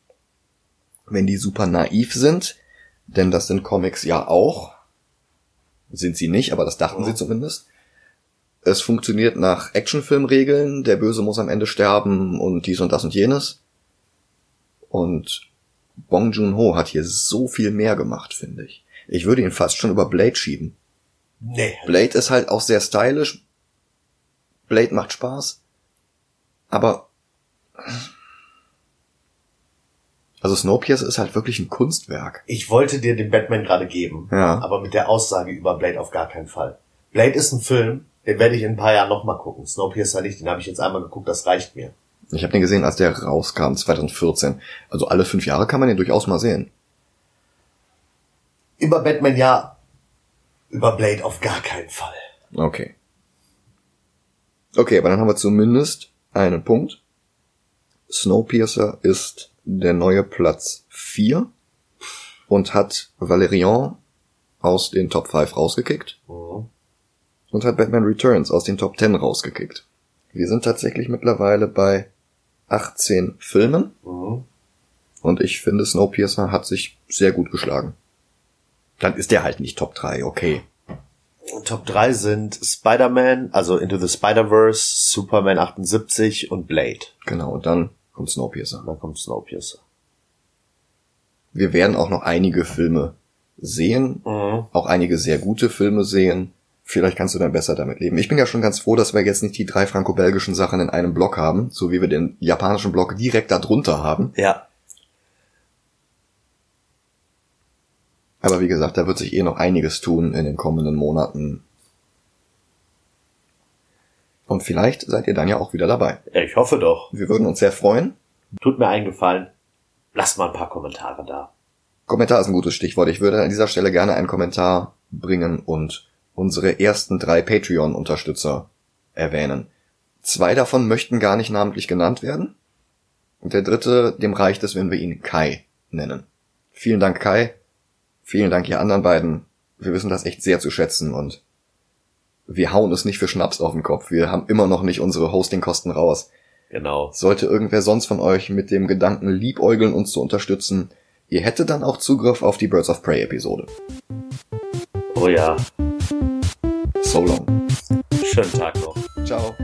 wenn die super naiv sind, denn das sind Comics ja auch. Sind sie nicht, aber das dachten Ja. sie zumindest. Es funktioniert nach Actionfilmregeln, der Böse muss am Ende sterben und dies und das und jenes. Und Bong Joon-ho hat hier so viel mehr gemacht, finde ich. Ich würde ihn fast schon über Blade schieben. nee. Blade ist halt auch sehr stylisch. Blade macht Spaß. Aber. Also Snowpiercer ist halt wirklich ein Kunstwerk. Ich wollte dir den Batman gerade geben, Ja. aber mit der Aussage über Blade auf gar keinen Fall. Blade ist ein Film, den werde ich in ein paar Jahren nochmal gucken. Snowpiercer nicht, den habe ich jetzt einmal geguckt, das reicht mir. Ich habe den gesehen, als der rauskam, 2014. Also alle fünf Jahre kann man den durchaus mal sehen. Über Batman ja, über Blade auf gar keinen Fall. Okay. Okay, aber dann haben wir zumindest einen Punkt. Snowpiercer ist der neue Platz 4 und hat Valerian aus den Top 5 rausgekickt Mhm. und hat Batman Returns aus den Top 10 rausgekickt. Wir sind tatsächlich mittlerweile bei 18 Filmen Mhm. und ich finde Snowpiercer hat sich sehr gut geschlagen. Dann ist der halt nicht Top 3, okay. Top 3 sind Spider-Man, also Into the Spider-Verse, Superman 78 und Blade. Genau, und dann kommt Snowpiercer. Dann kommt Snowpiercer. Wir werden auch noch einige Filme sehen, Mhm. auch einige sehr gute Filme sehen. Vielleicht kannst du dann besser damit leben. Ich bin ja schon ganz froh, dass wir jetzt nicht die drei franco-belgischen Sachen in einem Block haben, so wie wir den japanischen Block direkt darunter haben. Ja. Aber wie gesagt, da wird sich eh noch einiges tun in den kommenden Monaten. Und vielleicht seid ihr dann ja auch wieder dabei. ich hoffe doch. Wir würden uns sehr freuen. Tut mir einen Gefallen. Lasst mal ein paar Kommentare da. Kommentar ist ein gutes Stichwort. Ich würde an dieser Stelle gerne einen Kommentar bringen und unsere ersten drei Patreon-Unterstützer erwähnen. Zwei davon möchten gar nicht namentlich genannt werden. Und der dritte, dem reicht es, wenn wir ihn Kai nennen. Vielen Dank, Kai. Vielen Dank, ihr anderen beiden. Wir wissen das echt sehr zu schätzen und wir hauen es nicht für Schnaps auf den Kopf. Wir haben immer noch nicht unsere Hostingkosten raus. Genau. Sollte irgendwer sonst von euch mit dem Gedanken liebäugeln, uns zu unterstützen, ihr hättet dann auch Zugriff auf die Birds of Prey Episode. Oh ja. So long. Schönen Tag noch. Ciao.